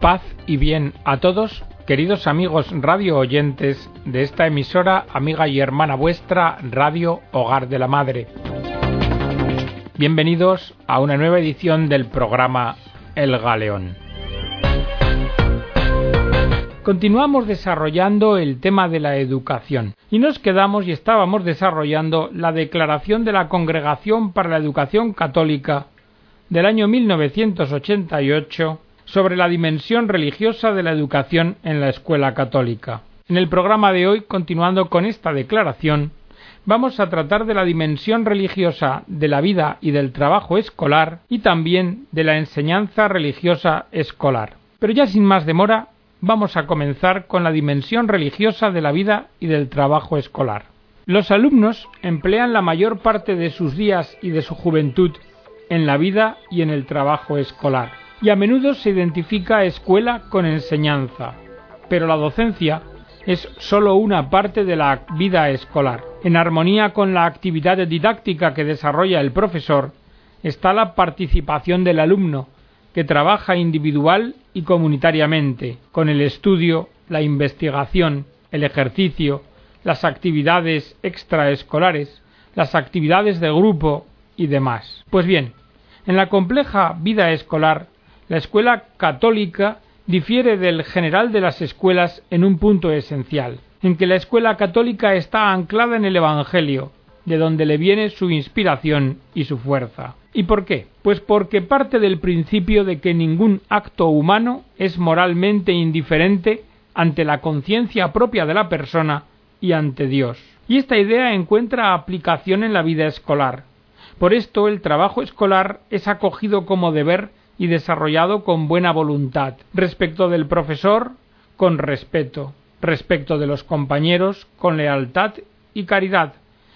Paz y bien a todos, queridos amigos radio oyentes de esta emisora, amiga y hermana vuestra, Radio Hogar de la Madre. Bienvenidos a una nueva edición del programa El Galeón. Continuamos desarrollando el tema de la educación y nos quedamos y estábamos desarrollando la declaración de la Congregación para la Educación Católica del año 1988 sobre la dimensión religiosa de la educación en la escuela católica. En el programa de hoy, continuando con esta declaración, vamos a tratar de la dimensión religiosa de la vida y del trabajo escolar y también de la enseñanza religiosa escolar. Pero ya sin más demora, vamos a comenzar con la dimensión religiosa de la vida y del trabajo escolar. Los alumnos emplean la mayor parte de sus días y de su juventud en la vida y en el trabajo escolar, y a menudo se identifica escuela con enseñanza, pero la docencia es sólo una parte de la vida escolar. En armonía con la actividad didáctica que desarrolla el profesor está la participación del alumno, que trabaja individual y comunitariamente, con el estudio, la investigación, el ejercicio, las actividades extraescolares, las actividades de grupo y demás. Pues bien, en la compleja vida escolar, la escuela católica difiere del general de las escuelas en un punto esencial, en que la escuela católica está anclada en el Evangelio, de donde le viene su inspiración y su fuerza. ¿Y por qué? Pues porque parte del principio de que ningún acto humano es moralmente indiferente ante la conciencia propia de la persona y ante Dios. Y esta idea encuentra aplicación en la vida escolar. Por esto el trabajo escolar es acogido como deber y desarrollado con buena voluntad, respecto del profesor con respeto, respecto de los compañeros con lealtad y caridad,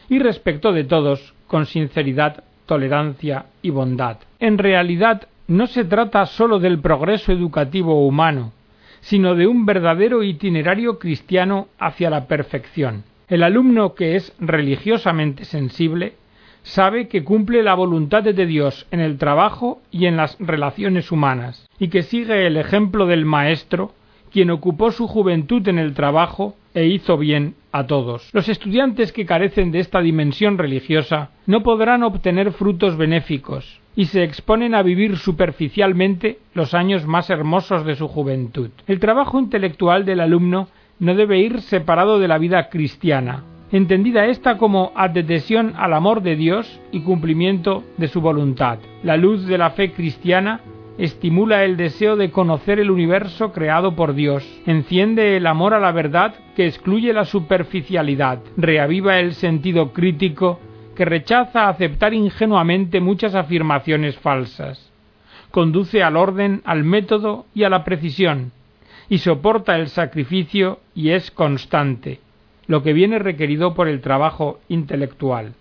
y respecto de todos con sinceridad, tolerancia y bondad. En realidad no se trata sólo del progreso educativo humano, sino de un verdadero itinerario cristiano hacia la perfección. El alumno que es religiosamente sensible sabe que cumple la voluntad de Dios en el trabajo y en las relaciones humanas, y que sigue el ejemplo del Maestro, quien ocupó su juventud en el trabajo e hizo bien a todos. Los estudiantes que carecen de esta dimensión religiosa no podrán obtener frutos benéficos y se exponen a vivir superficialmente los años más hermosos de su juventud. El trabajo intelectual del alumno no debe ir separado de la vida cristiana, entendida esta como adhesión al amor de Dios y cumplimiento de su voluntad. La luz de la fe cristiana estimula el deseo de conocer el universo creado por Dios, enciende el amor a la verdad que excluye la superficialidad, reaviva el sentido crítico que rechaza aceptar ingenuamente muchas afirmaciones falsas, conduce al orden, al método y a la precisión, y soporta el sacrificio y es constante, lo que viene requerido por el trabajo intelectual.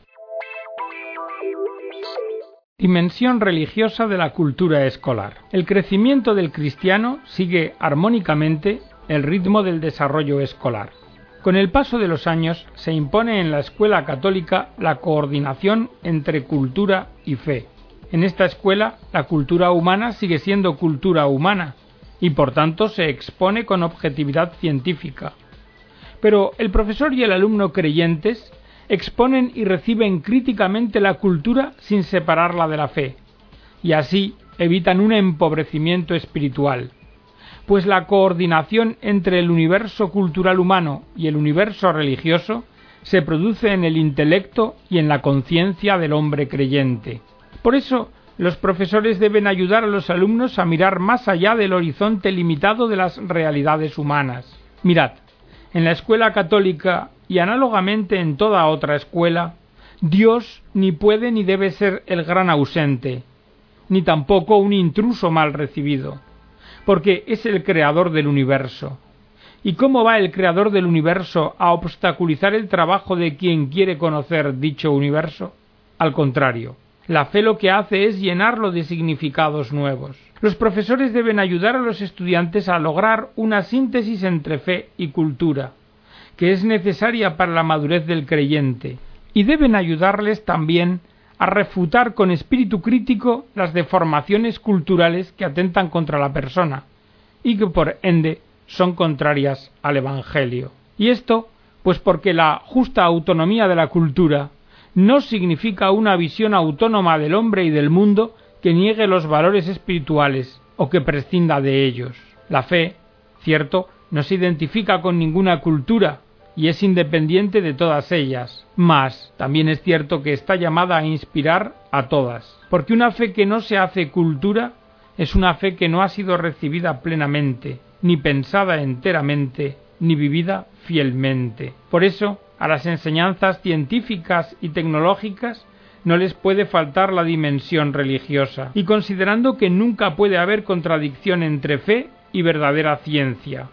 Dimensión religiosa de la cultura escolar. El crecimiento del cristiano sigue armónicamente el ritmo del desarrollo escolar. Con el paso de los años se impone en la escuela católica la coordinación entre cultura y fe. En esta escuela la cultura humana sigue siendo cultura humana y por tanto se expone con objetividad científica, pero el profesor y el alumno creyentes exponen y reciben críticamente la cultura sin separarla de la fe, y así evitan un empobrecimiento espiritual, pues la coordinación entre el universo cultural humano y el universo religioso se produce en el intelecto y en la conciencia del hombre creyente. Por eso, los profesores deben ayudar a los alumnos a mirar más allá del horizonte limitado de las realidades humanas. Mirad, en la escuela católica y análogamente en toda otra escuela, Dios ni puede ni debe ser el gran ausente, ni tampoco un intruso mal recibido, porque es el creador del universo. ¿Y cómo va el creador del universo a obstaculizar el trabajo de quien quiere conocer dicho universo? Al contrario, la fe lo que hace es llenarlo de significados nuevos. Los profesores deben ayudar a los estudiantes a lograr una síntesis entre fe y cultura, que es necesaria para la madurez del creyente, y deben ayudarles también a refutar con espíritu crítico las deformaciones culturales que atentan contra la persona, y que por ende son contrarias al Evangelio. Y esto, pues porque la justa autonomía de la cultura no significa una visión autónoma del hombre y del mundo que niegue los valores espirituales o que prescinda de ellos. La fe, cierto, no se identifica con ninguna cultura y es independiente de todas ellas, mas también es cierto que está llamada a inspirar a todas, porque una fe que no se hace cultura es una fe que no ha sido recibida plenamente, ni pensada enteramente, ni vivida fielmente. Por eso, a las enseñanzas científicas y tecnológicas no les puede faltar la dimensión religiosa, y considerando que nunca puede haber contradicción entre fe y verdadera ciencia,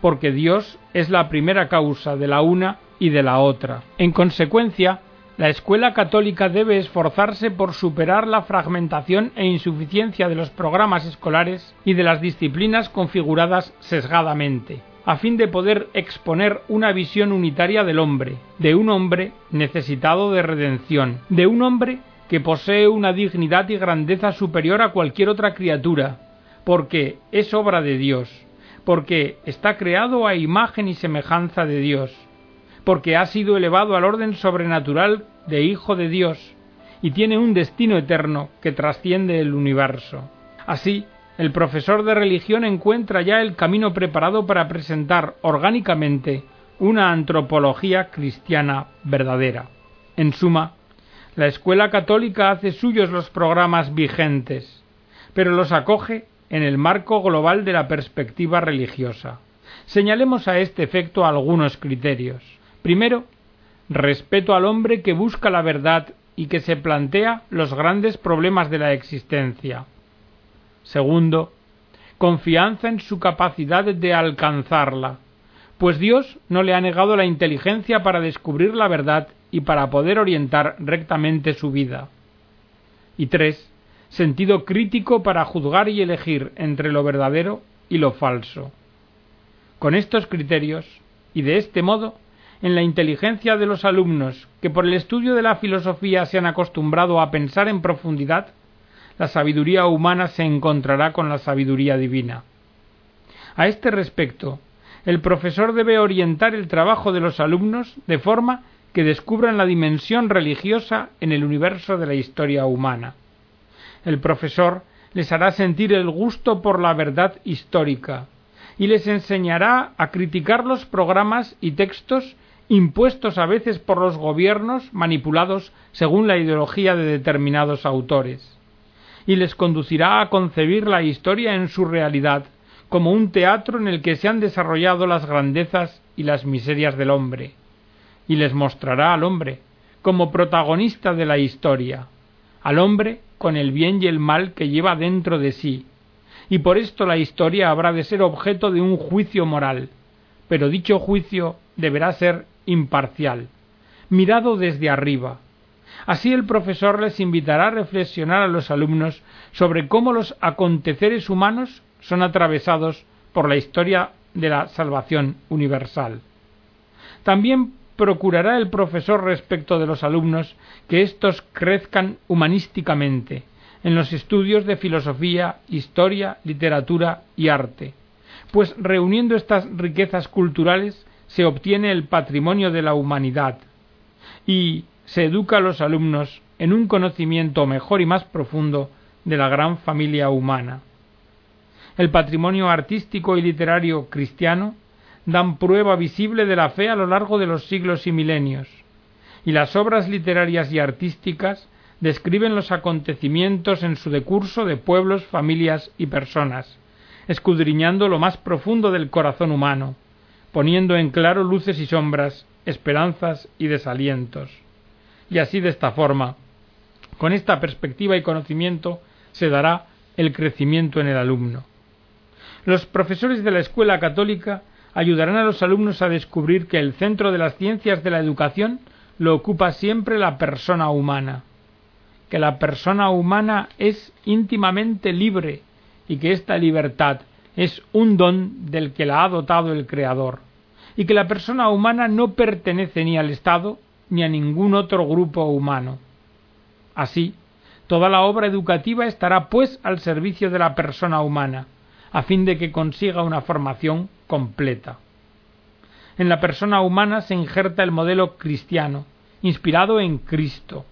porque Dios es la primera causa de la una y de la otra. En consecuencia, la escuela católica debe esforzarse por superar la fragmentación e insuficiencia de los programas escolares y de las disciplinas configuradas sesgadamente, a fin de poder exponer una visión unitaria del hombre, de un hombre necesitado de redención, de un hombre que posee una dignidad y grandeza superior a cualquier otra criatura, porque es obra de Dios, porque está creado a imagen y semejanza de Dios, porque ha sido elevado al orden sobrenatural de Hijo de Dios y tiene un destino eterno que trasciende el universo. Así, el profesor de religión encuentra ya el camino preparado para presentar orgánicamente una antropología cristiana verdadera. En suma, la escuela católica hace suyos los programas vigentes, pero los acoge en el marco global de la perspectiva religiosa. Señalemos a este efecto algunos criterios. Primero, respeto al hombre que busca la verdad y que se plantea los grandes problemas de la existencia. Segundo, confianza en su capacidad de alcanzarla, pues Dios no le ha negado la inteligencia para descubrir la verdad y para poder orientar rectamente su vida. Y tres, sentido crítico para juzgar y elegir entre lo verdadero y lo falso. Con estos criterios, y de este modo, en la inteligencia de los alumnos que por el estudio de la filosofía se han acostumbrado a pensar en profundidad, la sabiduría humana se encontrará con la sabiduría divina. A este respecto, el profesor debe orientar el trabajo de los alumnos de forma que descubran la dimensión religiosa en el universo de la historia humana. El profesor les hará sentir el gusto por la verdad histórica y les enseñará a criticar los programas y textos impuestos a veces por los gobiernos manipulados según la ideología de determinados autores, y les conducirá a concebir la historia en su realidad, como un teatro en el que se han desarrollado las grandezas y las miserias del hombre, y les mostrará al hombre como protagonista de la historia, al hombre con el bien y el mal que lleva dentro de sí, y por esto la historia habrá de ser objeto de un juicio moral, pero dicho juicio deberá ser imparcial, mirado desde arriba. Así el profesor les invitará a reflexionar a los alumnos sobre cómo los aconteceres humanos son atravesados por la historia de la salvación universal. También procurará el profesor respecto de los alumnos que éstos crezcan humanísticamente en los estudios de filosofía, historia, literatura y arte, pues reuniendo estas riquezas culturales se obtiene el patrimonio de la humanidad y se educa a los alumnos en un conocimiento mejor y más profundo de la gran familia humana. El patrimonio artístico y literario cristiano dan prueba visible de la fe a lo largo de los siglos y milenios, y las obras literarias y artísticas describen los acontecimientos en su decurso de pueblos, familias y personas, escudriñando lo más profundo del corazón humano, poniendo en claro luces y sombras, esperanzas y desalientos. Y así de esta forma, con esta perspectiva y conocimiento, se dará el crecimiento en el alumno. Los profesores de la escuela católica ayudarán a los alumnos a descubrir que el centro de las ciencias de la educación lo ocupa siempre la persona humana, que la persona humana es íntimamente libre y que esta libertad es un don del que la ha dotado el Creador, y que la persona humana no pertenece ni al Estado ni a ningún otro grupo humano. Así, toda la obra educativa estará pues al servicio de la persona humana, a fin de que consiga una formación completa. En la persona humana se injerta el modelo cristiano, inspirado en Cristo.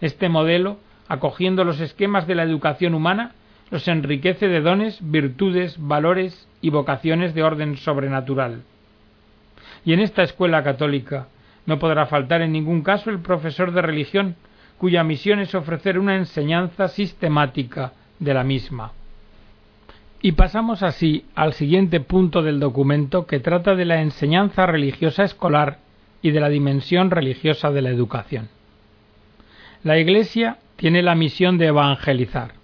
Este modelo, acogiendo los esquemas de la educación humana, los enriquece de dones, virtudes, valores y vocaciones de orden sobrenatural. Y en esta escuela católica no podrá faltar en ningún caso el profesor de religión, cuya misión es ofrecer una enseñanza sistemática de la misma. Y pasamos así al siguiente punto del documento que trata de la enseñanza religiosa escolar y de la dimensión religiosa de la educación. La Iglesia tiene la misión de evangelizar,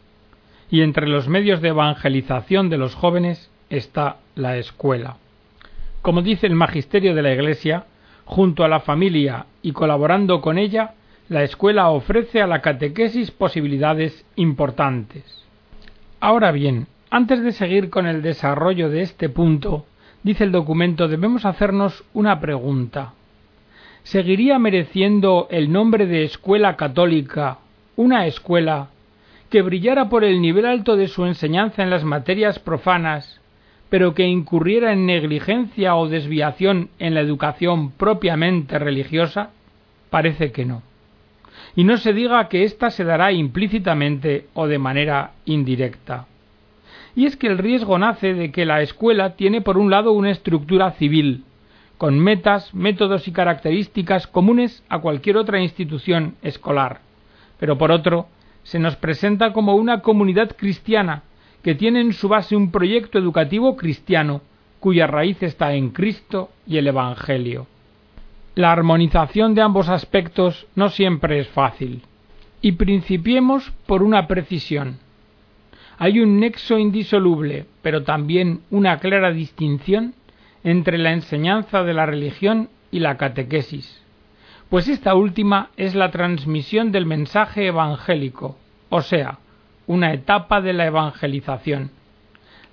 y entre los medios de evangelización de los jóvenes está la escuela. Como dice el magisterio de la Iglesia, junto a la familia y colaborando con ella, la escuela ofrece a la catequesis posibilidades importantes. Ahora bien, antes de seguir con el desarrollo de este punto, dice el documento, debemos hacernos una pregunta. ¿Seguiría mereciendo el nombre de escuela católica una escuela que brillara por el nivel alto de su enseñanza en las materias profanas, pero que incurriera en negligencia o desviación en la educación propiamente religiosa? Parece que no y no se diga que ésta se dará implícitamente o de manera indirecta. Y es que el riesgo nace de que la escuela tiene por un lado una estructura civil, con metas, métodos y características comunes a cualquier otra institución escolar, pero por otro, se nos presenta como una comunidad cristiana que tiene en su base un proyecto educativo cristiano, cuya raíz está en Cristo y el Evangelio. La armonización de ambos aspectos no siempre es fácil. Y principiemos por una precisión. Hay un nexo indisoluble, pero también una clara distinción entre la enseñanza de la religión y la catequesis, pues esta última es la transmisión del mensaje evangélico, o sea, una etapa de la evangelización.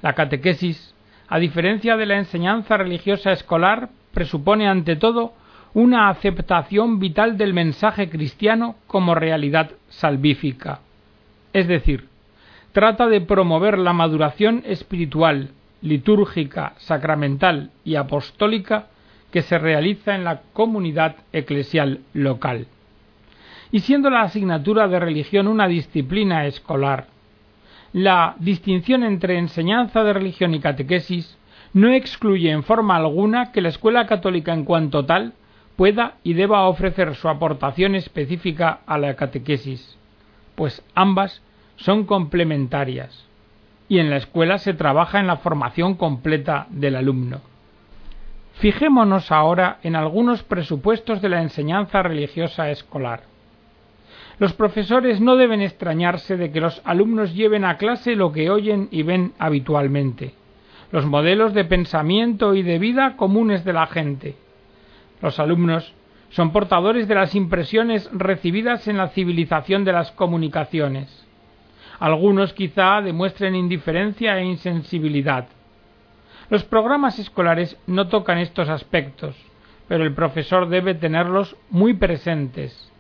La catequesis, a diferencia de la enseñanza religiosa escolar, presupone ante todo una aceptación vital del mensaje cristiano como realidad salvífica. Es decir, trata de promover la maduración espiritual, litúrgica, sacramental y apostólica que se realiza en la comunidad eclesial local. Y siendo la asignatura de religión una disciplina escolar, la distinción entre enseñanza de religión y catequesis no excluye en forma alguna que la escuela católica en cuanto tal pueda y deba ofrecer su aportación específica a la catequesis, pues ambas son complementarias, y en la escuela se trabaja en la formación completa del alumno. Fijémonos ahora en algunos presupuestos de la enseñanza religiosa escolar. Los profesores no deben extrañarse de que los alumnos lleven a clase lo que oyen y ven habitualmente, los modelos de pensamiento y de vida comunes de la gente, los alumnos son portadores de las impresiones recibidas en la civilización de las comunicaciones. Algunos quizá demuestren indiferencia e insensibilidad. Los programas escolares no tocan estos aspectos, pero el profesor debe tenerlos muy presentes.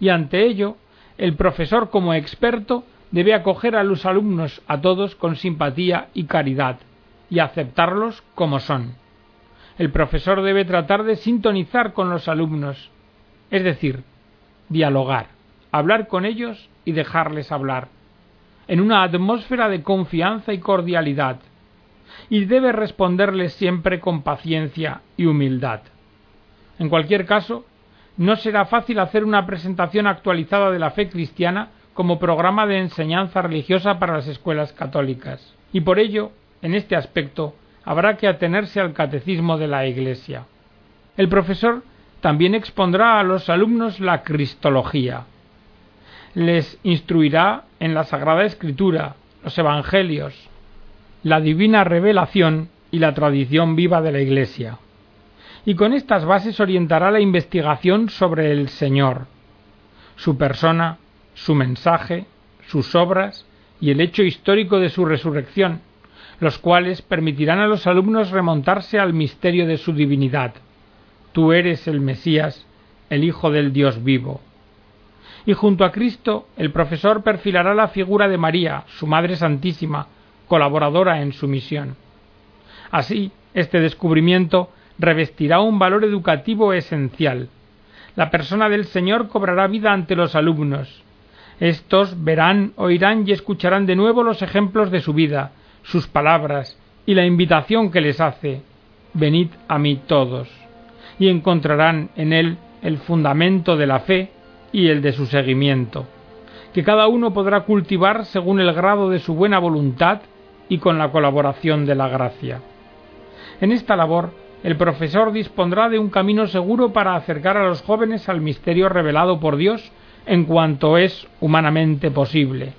Y ante ello, el profesor como experto debe acoger a los alumnos a todos con simpatía y caridad, y aceptarlos como son el profesor debe tratar de sintonizar con los alumnos, es decir, dialogar, hablar con ellos y dejarles hablar, en una atmósfera de confianza y cordialidad, y debe responderles siempre con paciencia y humildad. En cualquier caso, no será fácil hacer una presentación actualizada de la fe cristiana como programa de enseñanza religiosa para las escuelas católicas, y por ello, en este aspecto, habrá que atenerse al catecismo de la Iglesia. El profesor también expondrá a los alumnos la Cristología. Les instruirá en la Sagrada Escritura, los Evangelios, la divina revelación y la tradición viva de la Iglesia. Y con estas bases orientará la investigación sobre el Señor, su persona, su mensaje, sus obras y el hecho histórico de su resurrección, los cuales permitirán a los alumnos remontarse al misterio de su divinidad. Tú eres el Mesías, el Hijo del Dios vivo. Y junto a Cristo, el profesor perfilará la figura de María, su Madre Santísima, colaboradora en su misión. Así, este descubrimiento revestirá un valor educativo esencial. La persona del Señor cobrará vida ante los alumnos. Estos verán, oirán y escucharán de nuevo los ejemplos de su vida, sus palabras y la invitación que les hace. Venid a mí todos. Y encontrarán en él el fundamento de la fe y el de su seguimiento, que cada uno podrá cultivar según el grado de su buena voluntad y con la colaboración de la gracia. En esta labor, el profesor dispondrá de un camino seguro para acercar a los jóvenes al misterio revelado por Dios en cuanto es humanamente posible.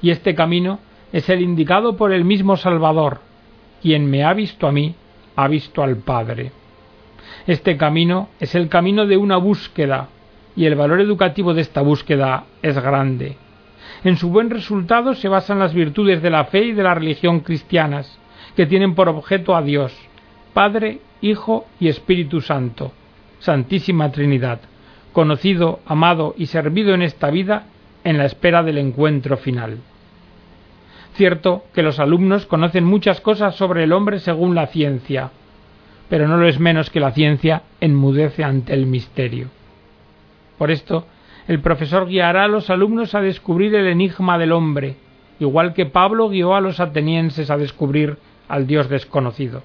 Y este camino es el indicado por el mismo Salvador. Quien me ha visto a mí, ha visto al Padre. Este camino es el camino de una búsqueda, y el valor educativo de esta búsqueda es grande. En su buen resultado se basan las virtudes de la fe y de la religión cristianas, que tienen por objeto a Dios, Padre, Hijo y Espíritu Santo, Santísima Trinidad, conocido, amado y servido en esta vida en la espera del encuentro final. Cierto que los alumnos conocen muchas cosas sobre el hombre según la ciencia, pero no lo es menos que la ciencia enmudece ante el misterio. Por esto, el profesor guiará a los alumnos a descubrir el enigma del hombre, igual que Pablo guió a los atenienses a descubrir al Dios desconocido.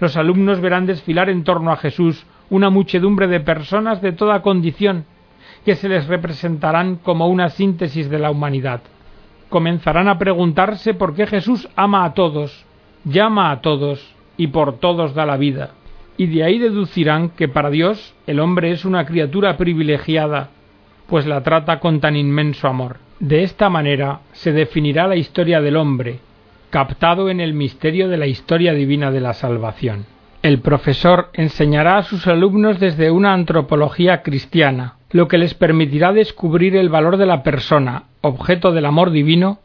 Los alumnos verán desfilar en torno a Jesús una muchedumbre de personas de toda condición, que se les representarán como una síntesis de la humanidad. Comenzarán a preguntarse por qué Jesús ama a todos, llama a todos y por todos da la vida. Y de ahí deducirán que para Dios el hombre es una criatura privilegiada, pues la trata con tan inmenso amor. De esta manera se definirá la historia del hombre, captado en el misterio de la historia divina de la salvación. El profesor enseñará a sus alumnos desde una antropología cristiana, lo que les permitirá descubrir el valor de la persona, objeto del amor divino,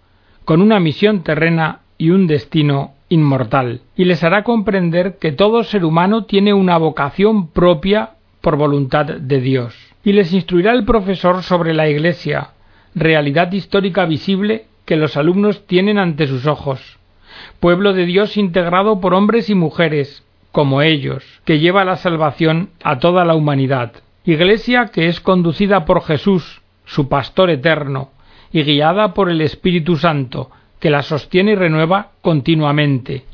con una misión terrena y un destino inmortal, y les hará comprender que todo ser humano tiene una vocación propia por voluntad de Dios. Y les instruirá el profesor sobre la Iglesia, realidad histórica visible que los alumnos tienen ante sus ojos, pueblo de Dios integrado por hombres y mujeres, como ellos, que lleva la salvación a toda la humanidad. Iglesia que es conducida por Jesús, su pastor eterno, y guiada por el Espíritu Santo, que la sostiene y renueva continuamente,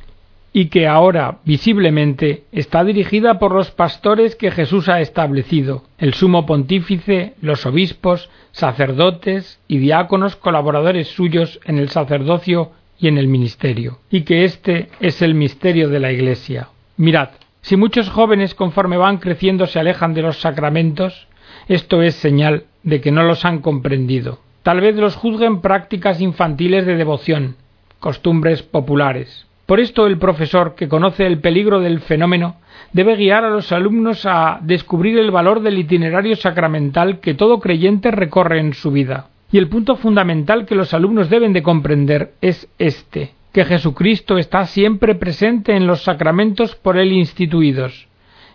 y que ahora visiblemente está dirigida por los pastores que Jesús ha establecido, el sumo pontífice, los obispos, sacerdotes y diáconos colaboradores suyos en el sacerdocio y en el ministerio, y que este es el misterio de la Iglesia. Mirad, si muchos jóvenes conforme van creciendo se alejan de los sacramentos, esto es señal de que no los han comprendido. Tal vez los juzguen prácticas infantiles de devoción, costumbres populares. Por esto el profesor, que conoce el peligro del fenómeno, debe guiar a los alumnos a descubrir el valor del itinerario sacramental que todo creyente recorre en su vida. Y el punto fundamental que los alumnos deben de comprender es este, que Jesucristo está siempre presente en los sacramentos por él instituidos,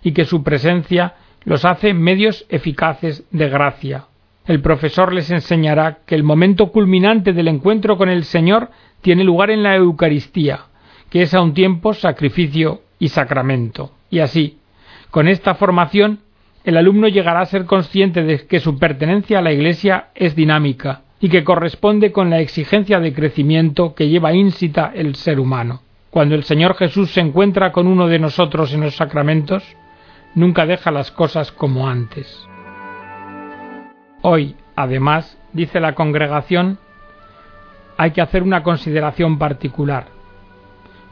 y que su presencia los hace medios eficaces de gracia. El profesor les enseñará que el momento culminante del encuentro con el Señor tiene lugar en la Eucaristía, que es a un tiempo sacrificio y sacramento. Y así, con esta formación, el alumno llegará a ser consciente de que su pertenencia a la Iglesia es dinámica y que corresponde con la exigencia de crecimiento que lleva ínsita el ser humano. Cuando el Señor Jesús se encuentra con uno de nosotros en los sacramentos, nunca deja las cosas como antes. Hoy, además, dice la congregación, hay que hacer una consideración particular.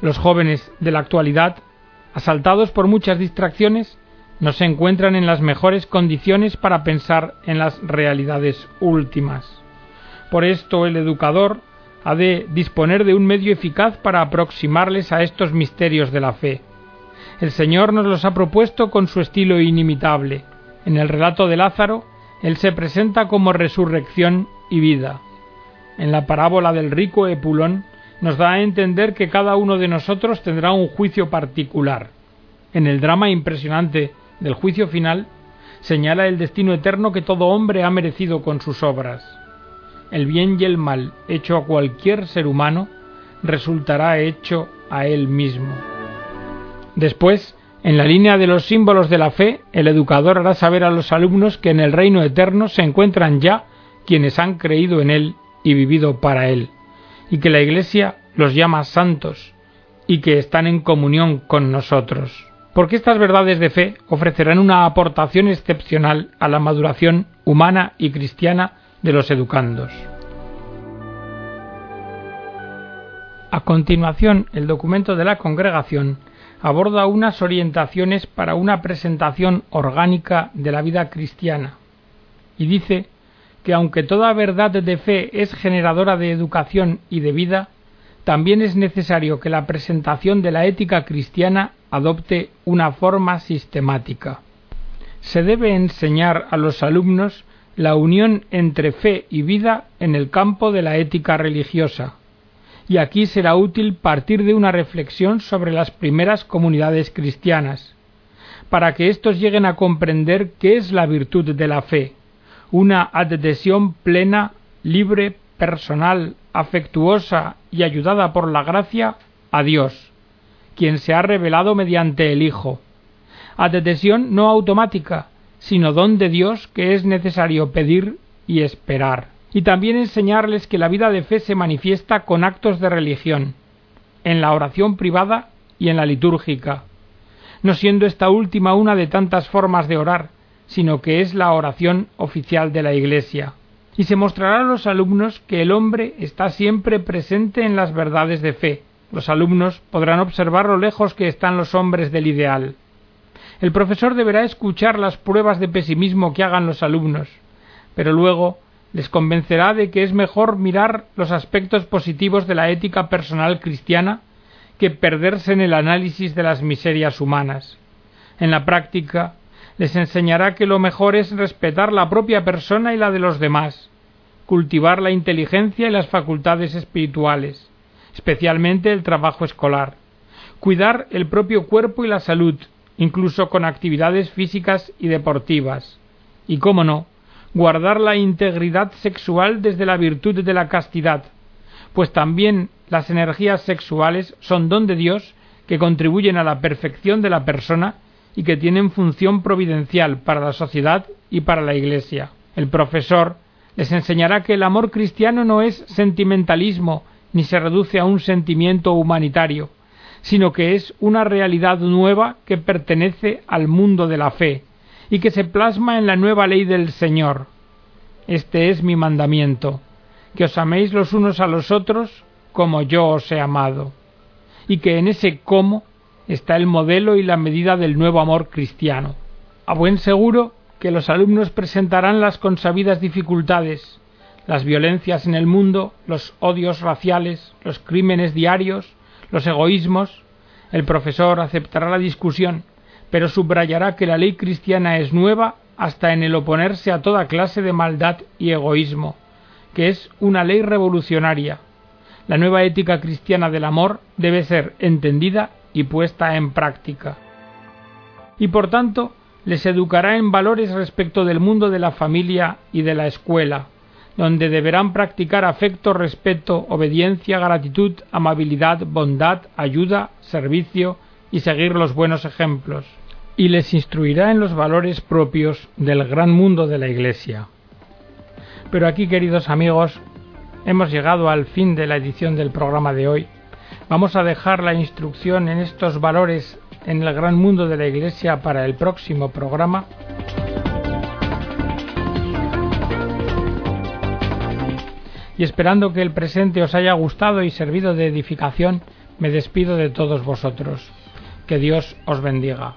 Los jóvenes de la actualidad, asaltados por muchas distracciones, no se encuentran en las mejores condiciones para pensar en las realidades últimas. Por esto el educador ha de disponer de un medio eficaz para aproximarles a estos misterios de la fe. El Señor nos los ha propuesto con su estilo inimitable. En el relato de Lázaro, Él se presenta como resurrección y vida. En la parábola del rico Epulón, nos da a entender que cada uno de nosotros tendrá un juicio particular. En el drama impresionante del juicio final, señala el destino eterno que todo hombre ha merecido con sus obras. El bien y el mal hecho a cualquier ser humano resultará hecho a él mismo. Después, en la línea de los símbolos de la fe, el educador hará saber a los alumnos que en el reino eterno se encuentran ya quienes han creído en él y vivido para él, y que la Iglesia los llama santos y que están en comunión con nosotros. Porque estas verdades de fe ofrecerán una aportación excepcional a la maduración humana y cristiana de los educandos. A continuación, el documento de la congregación aborda unas orientaciones para una presentación orgánica de la vida cristiana y dice que aunque toda verdad de fe es generadora de educación y de vida, también es necesario que la presentación de la ética cristiana adopte una forma sistemática. Se debe enseñar a los alumnos la unión entre fe y vida en el campo de la ética religiosa, y aquí será útil partir de una reflexión sobre las primeras comunidades cristianas, para que éstos lleguen a comprender qué es la virtud de la fe, una adhesión plena, libre, personal, afectuosa y ayudada por la gracia a Dios, quien se ha revelado mediante el Hijo. Adhesión no automática, sino don de Dios que es necesario pedir y esperar y también enseñarles que la vida de fe se manifiesta con actos de religión, en la oración privada y en la litúrgica, no siendo esta última una de tantas formas de orar, sino que es la oración oficial de la Iglesia. Y se mostrará a los alumnos que el hombre está siempre presente en las verdades de fe. Los alumnos podrán observar lo lejos que están los hombres del ideal. El profesor deberá escuchar las pruebas de pesimismo que hagan los alumnos, pero luego les convencerá de que es mejor mirar los aspectos positivos de la ética personal cristiana que perderse en el análisis de las miserias humanas. En la práctica, les enseñará que lo mejor es respetar la propia persona y la de los demás, cultivar la inteligencia y las facultades espirituales, especialmente el trabajo escolar, cuidar el propio cuerpo y la salud, incluso con actividades físicas y deportivas, y, cómo no, guardar la integridad sexual desde la virtud de la castidad, pues también las energías sexuales son don de Dios que contribuyen a la perfección de la persona y que tienen función providencial para la sociedad y para la Iglesia. El profesor les enseñará que el amor cristiano no es sentimentalismo ni se reduce a un sentimiento humanitario, sino que es una realidad nueva que pertenece al mundo de la fe, y que se plasma en la nueva ley del Señor. Este es mi mandamiento, que os améis los unos a los otros como yo os he amado, y que en ese cómo está el modelo y la medida del nuevo amor cristiano. A buen seguro que los alumnos presentarán las consabidas dificultades, las violencias en el mundo, los odios raciales, los crímenes diarios, los egoísmos. El profesor aceptará la discusión, pero subrayará que la ley cristiana es nueva hasta en el oponerse a toda clase de maldad y egoísmo, que es una ley revolucionaria. La nueva ética cristiana del amor debe ser entendida y puesta en práctica. Y por tanto, les educará en valores respecto del mundo de la familia y de la escuela, donde deberán practicar afecto, respeto, obediencia, gratitud, amabilidad, bondad, ayuda, servicio y seguir los buenos ejemplos y les instruirá en los valores propios del gran mundo de la Iglesia. Pero aquí, queridos amigos, hemos llegado al fin de la edición del programa de hoy. Vamos a dejar la instrucción en estos valores en el gran mundo de la Iglesia para el próximo programa. Y esperando que el presente os haya gustado y servido de edificación, me despido de todos vosotros. Que Dios os bendiga.